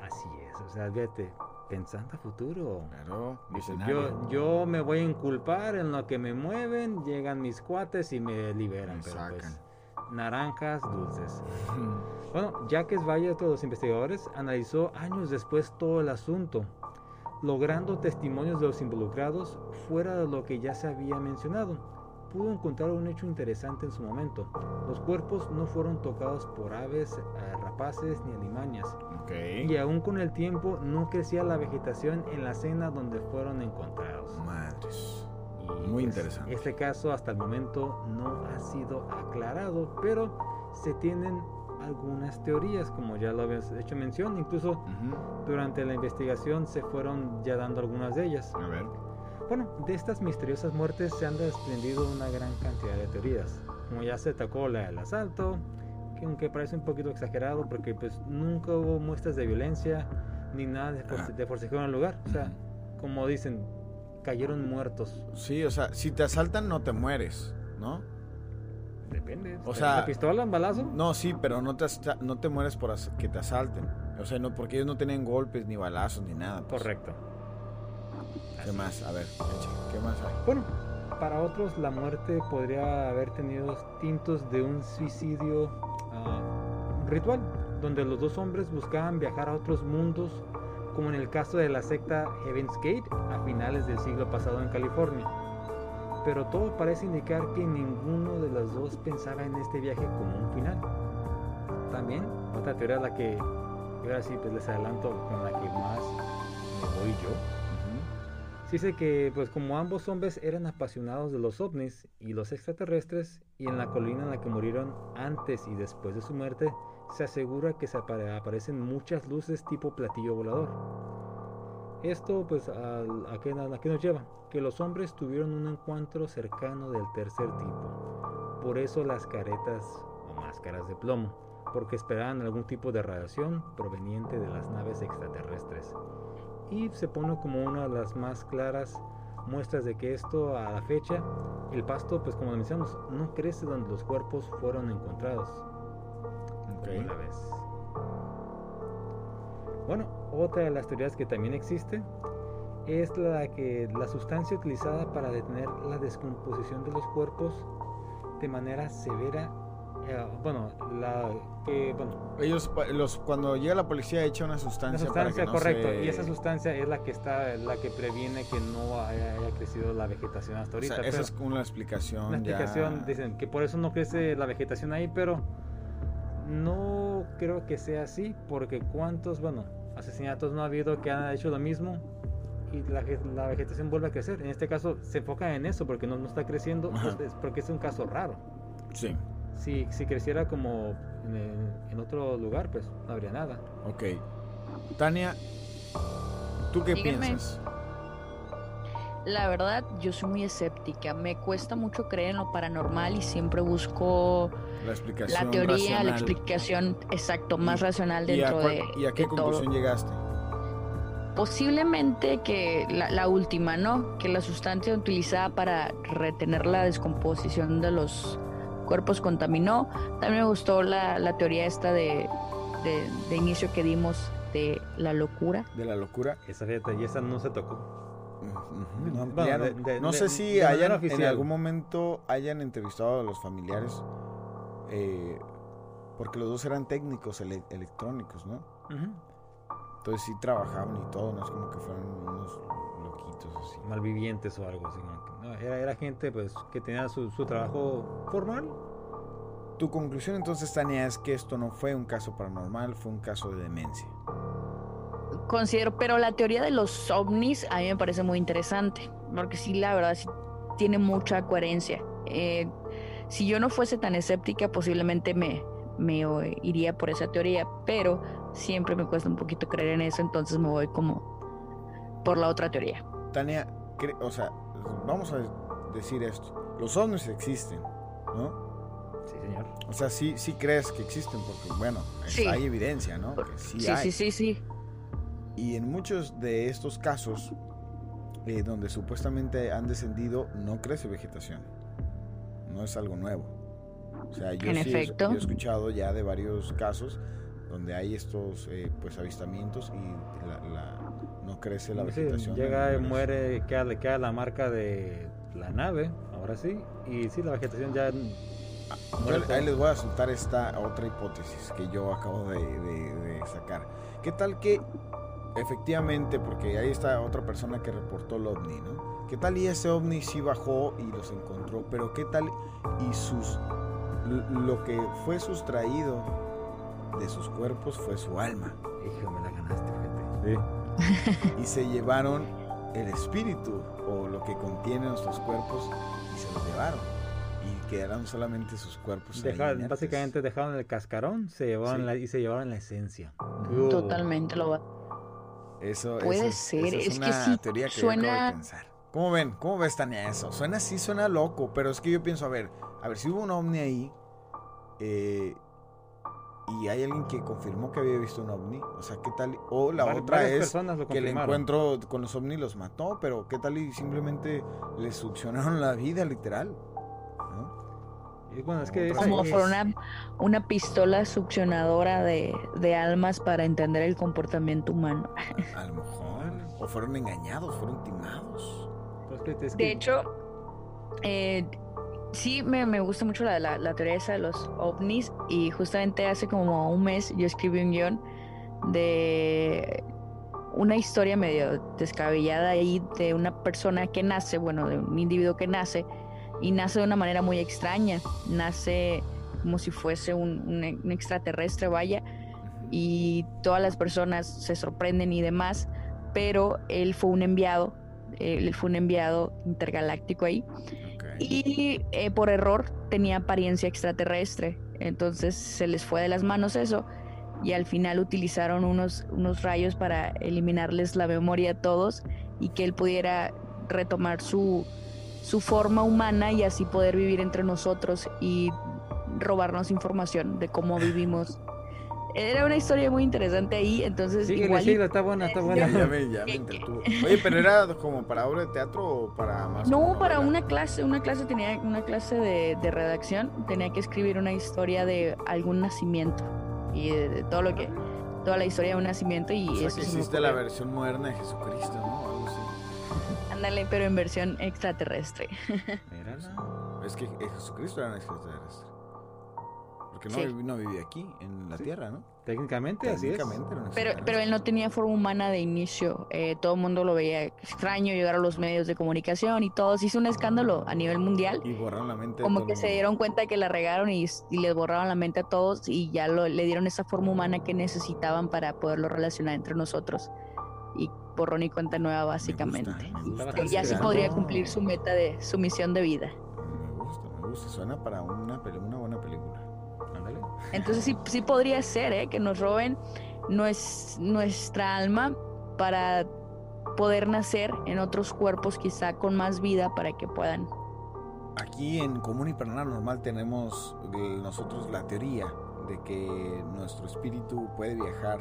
así es, o sea, vete, pensando a futuro. Claro, yo, yo me voy a inculpar en lo que me mueven, llegan mis cuates y me liberan. Me pero sacan. pues, naranjas dulces. *laughs* Bueno, Jacques Valle, otro de los investigadores, analizó años después todo el asunto, logrando testimonios de los involucrados fuera de lo que ya se había mencionado. Pudo encontrar un hecho interesante en su momento. Los cuerpos no fueron tocados por aves, eh, rapaces ni alimañas. Y aún con el tiempo no crecía la vegetación en la zona donde fueron encontrados. Madres. Muy pues, interesante. Este caso hasta el momento no ha sido aclarado, pero se tienen algunas teorías, como ya lo habías hecho mención, incluso Ujú. durante la investigación se fueron ya dando algunas de ellas. A ver. Bueno, de estas misteriosas muertes se han desprendido una gran cantidad de teorías, como ya se tocó la del asalto, que aunque parece un poquito exagerado porque pues nunca hubo muestras de violencia ni nada de, force- Ah. de forcejeo en el lugar, o sea, como dicen, cayeron muertos. Sí, o sea, si te asaltan no te mueres, ¿no? Depende. O sea- ¿La pistola, un balazo? No, sí, pero no te, no te mueres por que te asalten. O sea, no, porque ellos no tienen golpes, ni balazos, ni nada. pues. Correcto. ¿Qué más? A ver, ¿qué más hay? Bueno, para otros la muerte podría haber tenido tintos de un suicidio ah, ritual, donde los dos hombres buscaban viajar a otros mundos como en el caso de la secta Heaven's Gate a finales del siglo pasado en California. Pero todo parece indicar que ninguno de los dos pensaba en este viaje como un final. También, otra teoría la que, ahora sí pues les adelanto con la que más me voy yo, se dice que pues como ambos hombres eran apasionados de los ovnis y los extraterrestres y en la colina en la que murieron antes y después de su muerte se asegura que aparecen muchas luces tipo platillo volador. Esto pues a, a, qué, a qué nos lleva? Que los hombres tuvieron un encuentro cercano del tercer tipo. Por eso las caretas o máscaras de plomo, porque esperaban algún tipo de radiación proveniente de las naves extraterrestres. Y se pone como una de las más claras muestras de que esto a la fecha, el pasto pues como mencionamos, no crece donde los cuerpos fueron encontrados. Okay. Una vez. Bueno, otra de las teorías que también existe es la que la sustancia utilizada para detener la descomposición de los cuerpos de manera severa. Eh, bueno, la que bueno, Ellos, los, cuando llega la policía, echa una la sustancia, sustancia para que no correcto se- y esa sustancia es la que está la que previene que no haya, haya crecido la vegetación hasta O sea, ahorita. esa pero- es una explicación. Una ya- explicación, dicen que por eso no crece la vegetación ahí, pero no creo que sea así, porque cuántos, bueno, asesinatos no ha habido que han hecho lo mismo y la, ge- la vegetación vuelve a crecer. En este caso se enfoca en eso, porque no, no está creciendo, es porque es un caso raro. Sí, Si, si creciera como en, el- en otro lugar, pues no habría nada. ok. Tania, ¿tú qué Díganme. piensas? La verdad, yo soy muy escéptica. Me cuesta mucho creer en lo paranormal y siempre busco La explicación la teoría, la explicación exacto, más Y- racional ¿Y a, dentro cuál- de, ¿Y a qué de todo. conclusión llegaste? Posiblemente que la, la última, ¿no? Que la sustancia utilizada para retener la descomposición de los cuerpos contaminó. También me gustó la, la teoría esta de, de, de inicio que dimos de la locura. ¿De la locura? Esa fíjate, y esa no se tocó. No, ya no- de- de- no de- sé si hayan en algún momento hayan entrevistado a los familiares, eh, porque los dos eran técnicos ele- electrónicos, ¿no? Entonces sí trabajaban y todo, no es como que fueran unos loquitos así. malvivientes o algo así. no, era, era gente pues que tenía su, su trabajo formal. Tu conclusión entonces, Tania, es que esto no fue un caso paranormal, fue un caso de demencia. Considero, pero la teoría de los ovnis a mí me parece muy interesante, porque sí, la verdad, sí tiene mucha coherencia. Eh, si yo no fuese tan escéptica, posiblemente me, me iría por esa teoría, pero siempre me cuesta un poquito creer en eso, entonces me voy como por la otra teoría. Tania, cre- o sea, vamos a decir esto, los ovnis existen, ¿no? Sí, señor. O sea, sí, sí crees que existen, porque bueno, Sí. hay evidencia, ¿no? Que sí, Sí, hay. sí, sí, sí. Y en muchos de estos casos, eh, donde supuestamente han descendido, no crece vegetación. No es algo nuevo. O sea, yo En sí he- efecto. yo he escuchado ya de varios casos donde hay estos eh, pues avistamientos y la, crece la Sí, vegetación. llega y muere, queda, le queda la marca de la nave, ahora sí. Y sí, la vegetación ya... Yo ahí les voy a soltar esta otra hipótesis que yo acabo de, de- de sacar. ¿Qué tal que efectivamente, porque ahí está otra persona que reportó el ovni, ¿no? ¿Qué tal y ese ovni sí bajó y los encontró? Pero ¿qué tal y sus lo que fue sustraído de sus cuerpos fue su alma Hijo, me la ganaste, fíjate. *laughs* y se llevaron el espíritu o lo que contiene nuestros cuerpos y se los llevaron y quedaron solamente sus cuerpos. básicamente dejaron el cascarón se llevaron Sí. la, y se llevaron la esencia. Totalmente lo va. Eso, Puede eso es, ser, es, es que una sí teoría que yo suena- acabo de pensar. ¿Cómo ven? ¿Cómo ves, Tania, eso? Suena así, suena loco, pero es que yo pienso, a ver, a ver, si hubo un ovni ahí eh, y hay alguien que confirmó que había visto un ovni, o sea, ¿qué tal? O la Var- otra es que el encuentro con los ovnis los mató, pero ¿qué tal y simplemente les succionaron la vida, literal? ¿No? Y bueno, es que Otra esa- Como es- una, una pistola succionadora de, de almas para entender el comportamiento humano. A, *laughs* a lo mejor. O fueron engañados, fueron timados. pues, que- De hecho, eh, sí me, me gusta mucho la, la, la teoría esa de los ovnis y justamente hace como un mes yo escribí un guion de una historia medio descabellada ahí de una persona que nace, bueno, de un individuo que nace y nace de una manera muy extraña, nace como si fuese un, un- un extraterrestre, vaya, y todas las personas se sorprenden y demás, pero él fue un enviado, él fue un enviado intergaláctico ahí. Y eh, por error tenía apariencia extraterrestre. Entonces se les fue de las manos eso y al final utilizaron unos, unos rayos para eliminarles la memoria a todos y que él pudiera retomar su, su forma humana y así poder vivir entre nosotros y robarnos información de cómo vivimos. Era una historia muy interesante ahí, entonces Síguele, igual síguele, está buena, está buena. ya me, ya me entretuvo. Oye, pero era como para obra de teatro o para más. No, para novela? una clase, una clase tenía una clase de, de redacción, tenía que escribir una historia de algún nacimiento y de, de todo lo que, toda la historia de un nacimiento y O sea, eso que hiciste la versión moderna de Jesucristo, ¿no? Algo así. Ándale, pero en versión extraterrestre. *laughs* Es que eh, Jesucristo era un extraterrestre. Porque no, Sí. no vivía aquí, en la Sí. Tierra, ¿no? Técnicamente, así es. Técnicamente un Pero, pero él no tenía forma humana de inicio. Eh, todo el mundo lo veía extraño llegar a los medios de comunicación y todo. Se hizo un escándalo a nivel mundial. Y borraron la mente. Como que se dieron cuenta que la regaron y, y les borraron la mente a todos y ya lo- le dieron esa forma humana que necesitaban para poderlo relacionar entre nosotros. Y borrón y cuenta nueva, básicamente. Me gusta, Que ya sí Estaba podría cumplir su meta de su misión de vida. Me gusta, me gusta. Suena para una, una buena película. Entonces sí, sí podría ser ¿eh? que nos roben nues- nuestra alma para poder nacer en otros cuerpos quizá con más vida para que puedan. Aquí en Común y Paranormal tenemos eh, nosotros la teoría de que nuestro espíritu puede viajar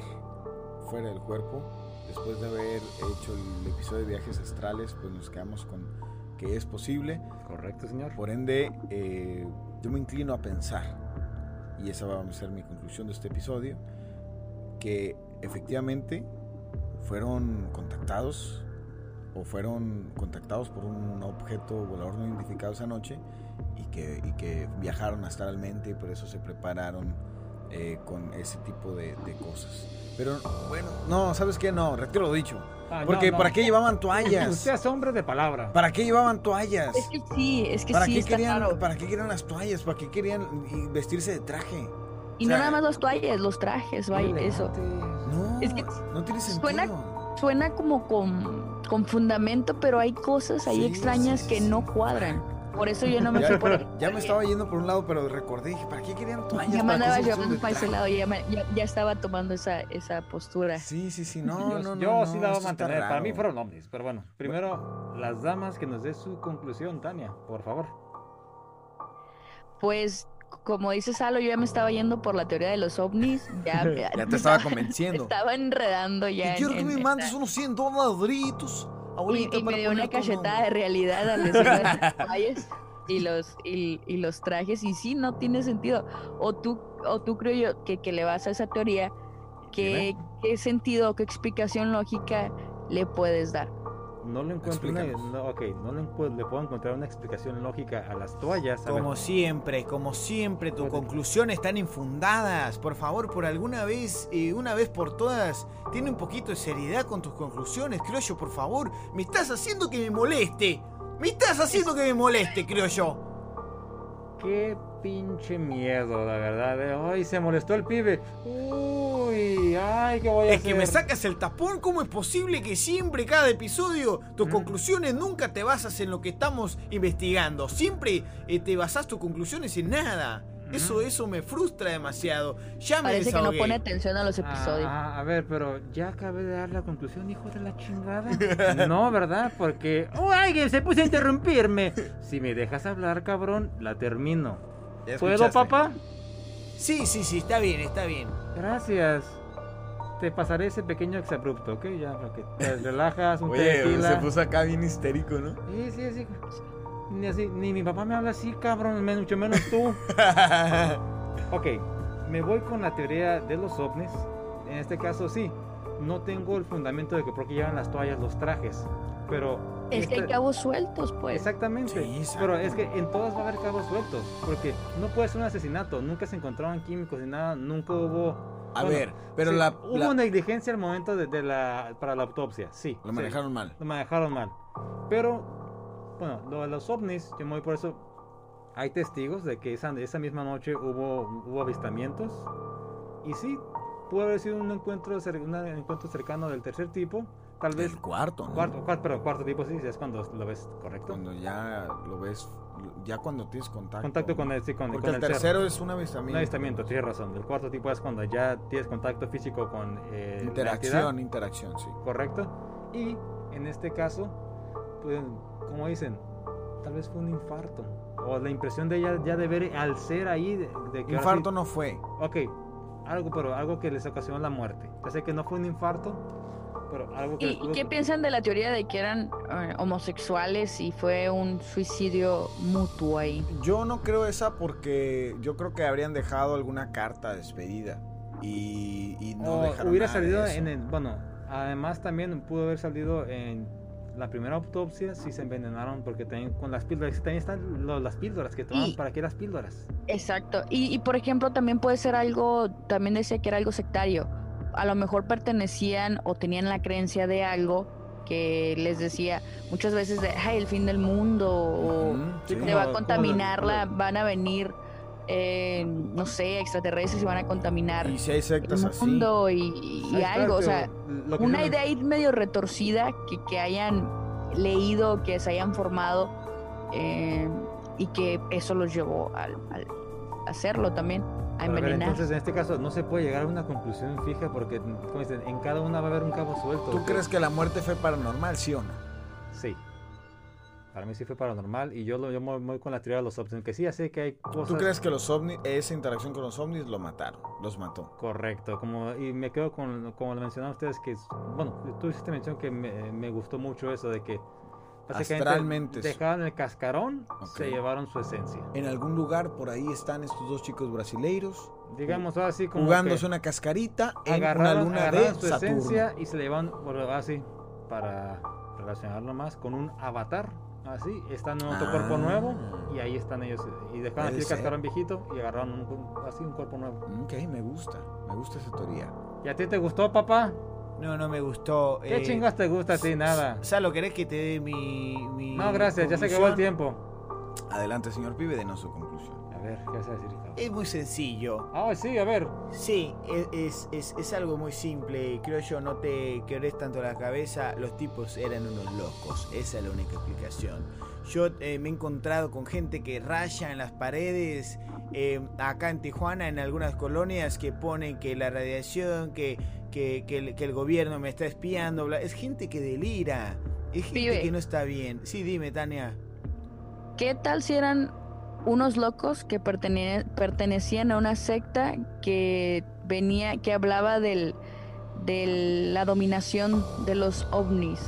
fuera del cuerpo. Después de haber hecho el episodio de viajes astrales, pues nos quedamos con que es posible. Correcto, señor. Por ende, eh, yo me inclino a pensar, y esa va a ser mi conclusión de este episodio, que efectivamente fueron contactados o fueron contactados por un objeto volador no identificado esa noche y que, y que viajaron astralmente y por eso se prepararon eh, con ese tipo de, de cosas. Pero bueno, no, ¿sabes qué? No, retiro lo dicho. Ah, Porque no. ¿para qué llevaban toallas? *laughs* Usted es hombre de palabra. ¿Para qué llevaban toallas? Es que sí, es que ¿Para sí qué, está querían. ¿Para qué querían las toallas? ¿Para qué querían vestirse de traje? Y o sea, no nada más los toallas, los trajes, vaya, eso. No, Es que no tiene sentido. suena- Suena como con, con fundamento, pero hay cosas ahí Sí, extrañas sí, que sí. no cuadran. Por eso yo no me Ya, fui por ahí. ya me estaba yendo por un lado, pero recordé, dije, ¿para qué querían toallas? Ya me ¿Para qué andaba llevando para ese lado, ya, me- ya, ya estaba tomando esa, esa postura. Sí, sí, sí, no, *laughs* yo no, no. yo no, sí la voy a mantener. Para mí fueron ovnis. Pero bueno, primero, las damas que nos dé su conclusión, Tania, por favor. Pues, como dice Salo, yo ya me estaba yendo por la teoría de los ovnis. Ya, *laughs* Ya te estaba *laughs* convenciendo. Estaba enredando ya. Y en- quiero que en me mandes unos 100 Y, me dio una cachetada de realidad al decir las *laughs* y los, y, y los trajes. Y sí, no tiene sentido. O tú, o tú creo yo que, que le vas a esa teoría, ¿qué, qué sentido, qué explicación lógica le puedes dar? No le encuentro una, no, ok, no le, puedo encontrar una explicación lógica a las toallas. A ver, Como siempre, como siempre, tus conclusiones están infundadas. Por favor, por alguna vez, eh, una vez por todas, tiene un poquito de seriedad con tus conclusiones, creo yo, por favor. Me estás haciendo que me moleste. Me estás haciendo que me moleste, creo yo. Qué pinche miedo, la verdad. eh. Ay, se molestó el pibe. Uy, ay, ¿qué voy a Es hacer? que me sacas el tapón. ¿Cómo es posible que siempre, cada episodio, tus Mm. conclusiones nunca te basas en lo que estamos investigando? Siempre eh, te basas tus conclusiones en nada. Eso, eso me frustra demasiado. Ya me Parece que no pone atención a los episodios. Ah, a ver, pero ya acabé de dar la conclusión, hijo de la chingada. *laughs* No, ¿verdad? Porque. ¡Oh, alguien se puso a interrumpirme! Si me dejas hablar, cabrón, la termino. ¿Puedo, papá? Sí, sí, sí, está bien, está bien. Gracias. Te pasaré ese pequeño exabrupto, ¿ok? Ya, para que te *laughs* relajas, un Oye, tequila. se puso acá bien histérico, ¿no? Sí, sí, sí. Ni, así, ni mi papá me habla así, cabrón, mucho menos tú. *laughs* ok, me voy con la teoría de los ovnis. En este caso, sí. No tengo el fundamento de que por qué llevan las toallas los trajes. Pero. Es que hay este- cabos sueltos, pues. Exactamente. Sí. Pero es que en todas va a haber cabos sueltos. Porque no puede ser un asesinato. Nunca se encontraban químicos ni nada. Nunca hubo A Bueno, ver, pero sí, la, Hubo la- negligencia al momento de, de la, para la autopsia, sí. lo sí, manejaron mal. Lo manejaron mal. Pero, bueno, lo de los ovnis, yo me voy por eso. Hay testigos de que esa, esa misma noche hubo, hubo avistamientos. Y sí, pudo haber sido un encuentro, un encuentro cercano del tercer tipo. Tal vez. El cuarto, ¿no? Cuarto, cuarto, perdón, cuarto tipo, sí, es cuando lo ves correcto. Cuando ya lo ves, ya cuando tienes contacto. Contacto con el, sí, con, Porque con el cerro. tercero es un Un avistamiento. avistamiento, tienes razón. El cuarto tipo es cuando ya tienes contacto físico con eh, la Interacción, entidad, interacción, sí. correcto. Y en este caso, pues, como dicen, tal vez fue un infarto. O la impresión de ella ya de ver al ser ahí, de, de que Infarto sí- no fue. Ok, algo, pero algo que les ocasionó la muerte. Ya sé que no fue un infarto, pero algo que... ¿Y, qué piensan de la teoría de que eran eh, homosexuales y fue un suicidio mutuo ahí? Yo no creo esa porque yo creo que habrían dejado alguna carta despedida. Y, y no O dejaron hubiera nada de salido eso. en el... Bueno, además también pudo haber salido en la primera autopsia si se envenenaron porque también con las píldoras, también están lo- las píldoras que toman, Y- ¿para qué las píldoras? Exacto. Y, y, por ejemplo, también puede ser algo, también decía que era algo sectario. A lo mejor pertenecían o tenían la creencia de algo que les decía muchas veces de, ay, el fin del mundo, o Sí, como- va a como contaminar, lo- la, van a venir, eh, no sé, extraterrestres y van a contaminar Y si hay sectas el así. mundo y, algo. O sea, una idea ahí medio retorcida que, que hayan leído, que se hayan formado eh, y que eso los llevó al, al hacerlo también, a ver, entonces, en este caso, no se puede llegar a una conclusión fija porque, como dicen, en cada una va a haber un cabo suelto. ¿Tú crees que la muerte fue paranormal, sí o no? Sí. Para mí sí fue paranormal y yo, lo, yo me voy con la teoría de los ovnis, que sí, ya sé que hay cosas... ¿Tú crees que los ovnis, esa interacción con los ovnis lo mataron? Los mató. Correcto, como, y me quedo con, como lo mencionaron ustedes, que, bueno, tú hiciste mención que me, me gustó mucho eso de que Astralmente. dejaban el cascarón, Ok. se llevaron su esencia. En algún lugar por ahí están estos dos chicos brasileiros Digamos así como jugándose una cascarita en una agarraron, luna de su Saturno. esencia y se le llevan por así para relacionarlo más con un avatar. Así, están en otro Ah. cuerpo nuevo y ahí están ellos. Y dejaron aquí el cascarón viejito y agarraron un- así un cuerpo nuevo. Ok, me gusta. Me gusta esa teoría. ¿Y a ti te gustó, papá? No, no me gustó. ¿Qué eh, chingas te gusta a ti? Nada. Salo, ¿querés que te dé mi, mi No, gracias, ya se acabó el conclusión? tiempo. Adelante, señor Pibe, denos su conclusión. A ver, ¿qué vas a decir? Ricardo? Es muy sencillo. Ah, sí, a ver. Sí, es, es, es- es algo muy simple. Creo yo, no te quebrés tanto la cabeza. Los tipos eran unos locos. Esa es la única explicación. Yo eh, me he encontrado con gente que raya en las paredes. eh, acá en Tijuana, en algunas colonias, que ponen que la radiación, que, que, que el, que el gobierno me está espiando. bla- Es gente que delira. Es gente Pibe. que no está bien. Sí, dime, Tania. ¿Qué tal si eran unos locos que pertene- pertenecían a una secta que venía, que hablaba del, de la dominación de los ovnis?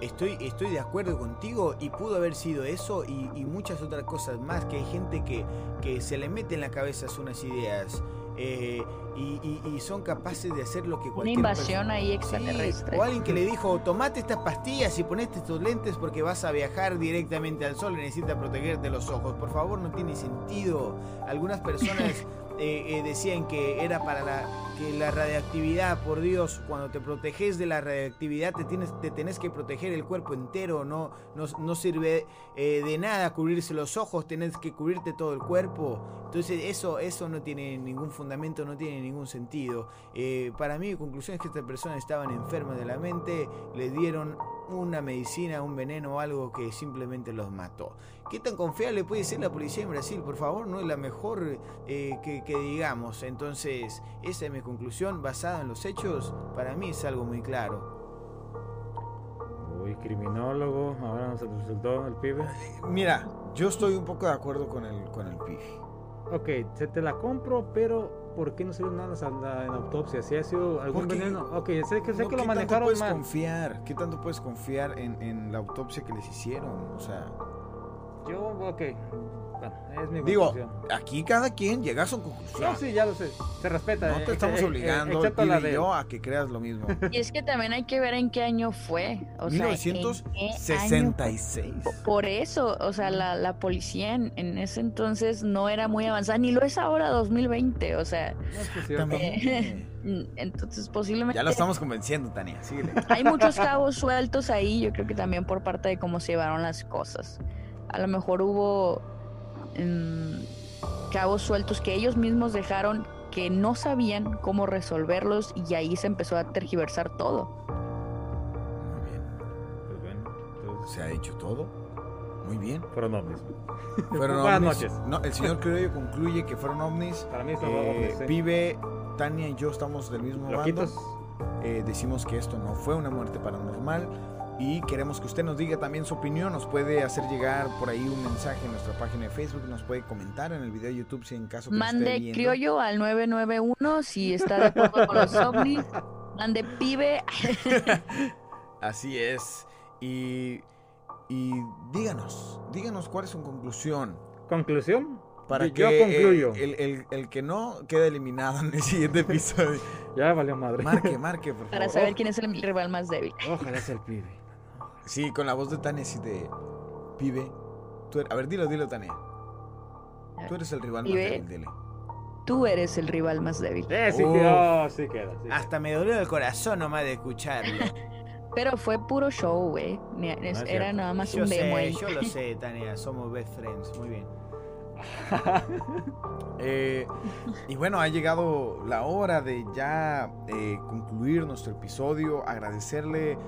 Estoy, estoy de acuerdo contigo y pudo haber sido eso y, y muchas otras cosas más, que hay gente que, que se le mete en la cabeza unas ideas eh, y, y- y son capaces de hacer lo que Una cualquier invasión persona- ahí Sí, extraterrestre. o alguien que le dijo, tomate estas pastillas y ponete estos lentes porque vas a viajar directamente al sol y necesitas protegerte los ojos. Por favor, no tiene sentido. Algunas personas *laughs* eh, eh, decían que era para la, que la radiactividad, por Dios, cuando te proteges de la radiactividad te, tienes, te tenés que proteger el cuerpo entero, no, no, no sirve eh, de nada cubrirse los ojos, tenés que cubrirte todo el cuerpo. Entonces eso, eso no tiene ningún fundamento, no tiene ningún sentido. Para mí mi conclusión es que estas personas estaban enfermas de la mente, les dieron una medicina, un veneno o algo que simplemente los mató. ¿Qué tan confiable puede ser la policía en Brasil? Por favor, no es la mejor eh, que, que digamos. Entonces, esa es mi conclusión basada en los hechos. Para mí es algo muy claro. Uy, criminólogo. Ahora nos resultó el pibe. *laughs* Mira, yo estoy un poco de acuerdo con el, con el Pibe. Ok, se te la compro, pero ¿por qué no salió nada en autopsia? Si ha sido algún veneno. Ok, sé que, sé No, que ¿qué lo tanto manejaron puedes mal. confiar? ¿Qué tanto puedes confiar en, en la autopsia que les hicieron? O sea, Yo, ok. Bueno, es mi Digo, conclusión. aquí cada quien llega a su conclusión. No, sí, ya lo sé. Se respeta. No eh, te eh, estamos eh, obligando, eh, excepto la de- yo, a que creas lo mismo. Y es que también hay que ver en qué año fue. O sea, ¿en qué año 1966. Por eso, o sea, la, la policía en, en ese entonces no era muy avanzada, ni lo es ahora 2020, o sea, No, es *laughs* entonces posiblemente Ya lo estamos convenciendo, Tania. Síguele. hay muchos cabos sueltos ahí, yo creo que también por parte de cómo se llevaron las cosas. A lo mejor hubo cabos sueltos que ellos mismos dejaron que no sabían cómo resolverlos y ahí se empezó a tergiversar todo. Muy bien. Pues bueno, entonces, Se ha hecho todo. Muy bien. fueron ovnis. *laughs* Fueron Buenas ovnis. noches. No, el señor Criollo concluye que fueron ovnis. Para mí son Eh, ovnis. sí. Pibe, Tania y yo estamos del mismo Loquitos. bando. Eh, decimos que esto no fue una muerte paranormal y queremos que usted nos diga también su opinión. Nos puede hacer llegar por ahí un mensaje en nuestra página de Facebook. Nos puede comentar en el video de YouTube si en caso que esté Mande viendo. criollo al 991 si está de acuerdo con los *laughs* ovnis. Mande pibe. *laughs* Así es. Y, y díganos, díganos cuál es su conclusión. ¿Conclusión? Para Yo- que yo concluyo. el, el- el que no quede eliminado en el siguiente *laughs* episodio. Ya valió madre. Marque, marque, por favor. Para saber quién es el rival más débil. Ojalá sea el pibe. Sí, con la voz de Tania así de pibe. tú eres- a ver, dilo, dilo, Tania. Tú eres el rival más débil, dile. Tú eres el rival más débil. Eh, sí, Uf. sí queda. sí queda. Hasta me dolió el corazón nomás de escucharlo. *laughs* Pero fue puro show, güey. Es Era cierto. nada más Yo un demo sé, yo lo sé, *laughs* Tania, somos best friends, muy bien. *laughs* Eh, y bueno, ha llegado la hora de ya eh, concluir nuestro episodio. Agradecerle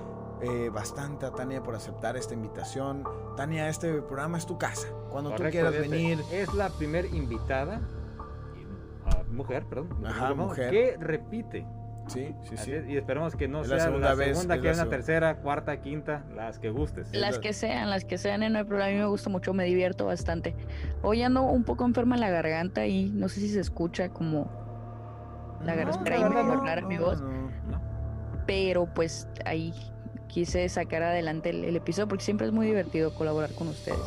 eh, bastante a Tania por aceptar esta invitación. Tania, este programa es tu casa. Cuando tú quieras es- venir. Es la primer invitada, ah, mujer, perdón, Ajá, mujer. que repite. Sí, sí, sí. es, y esperamos que no Es la sea segunda la vez, segunda, es que la haya una seg- tercera, cuarta, quinta, las que gustes. Las la- que sean, las que sean, eh, no hay problema. A mí me gusta mucho, me divierto bastante. Hoy ando un poco enferma en la garganta y no sé si se escucha como la No, garganta la no, rara no, mi voz. no. ¿no? Pero pues ahí quise sacar adelante el, el episodio porque siempre es muy divertido colaborar con ustedes.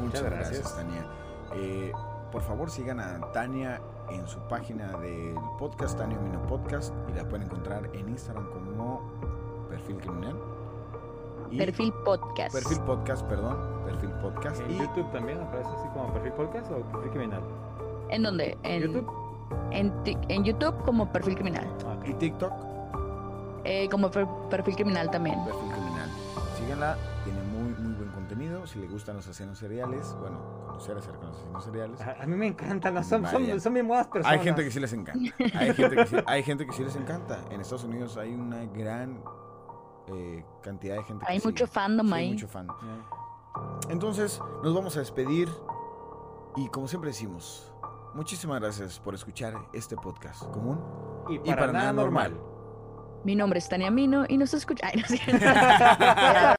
Muchas gracias, gracias. Tania. Eh, por favor, sigan a Tania en su página del podcast, Tania Mino Podcast, y la pueden encontrar en Instagram como Perfil Criminal. Y- Perfil podcast. Perfil Podcast, perdón. Perfil Podcast. En y YouTube también aparece así como perfil podcast o perfil criminal. ¿En dónde? En YouTube. En, YouTube como perfil criminal. Ah, y TikTok, Eh, como per- perfil criminal también. Perfil Criminal. Síganla, tiene muy, muy buen contenido. Si le gustan los asesinos seriales, bueno, conocer acerca de los asesinos seriales. A, a mí me encantan, no, son, son, son bien buenas personas. Hay gente que sí les encanta. Hay gente que sí, *laughs* hay gente que sí les encanta. En Estados Unidos hay una gran eh, cantidad de gente que Hay sí- mucho fandom sí, hay ahí. mucho fan. Ya. Entonces, nos vamos a despedir. Y como siempre decimos, muchísimas gracias por escuchar este podcast común. Y para, nada normal. Mi nombre es Tania Mino y nos escucha. *laughs* Ay, no sé. *laughs*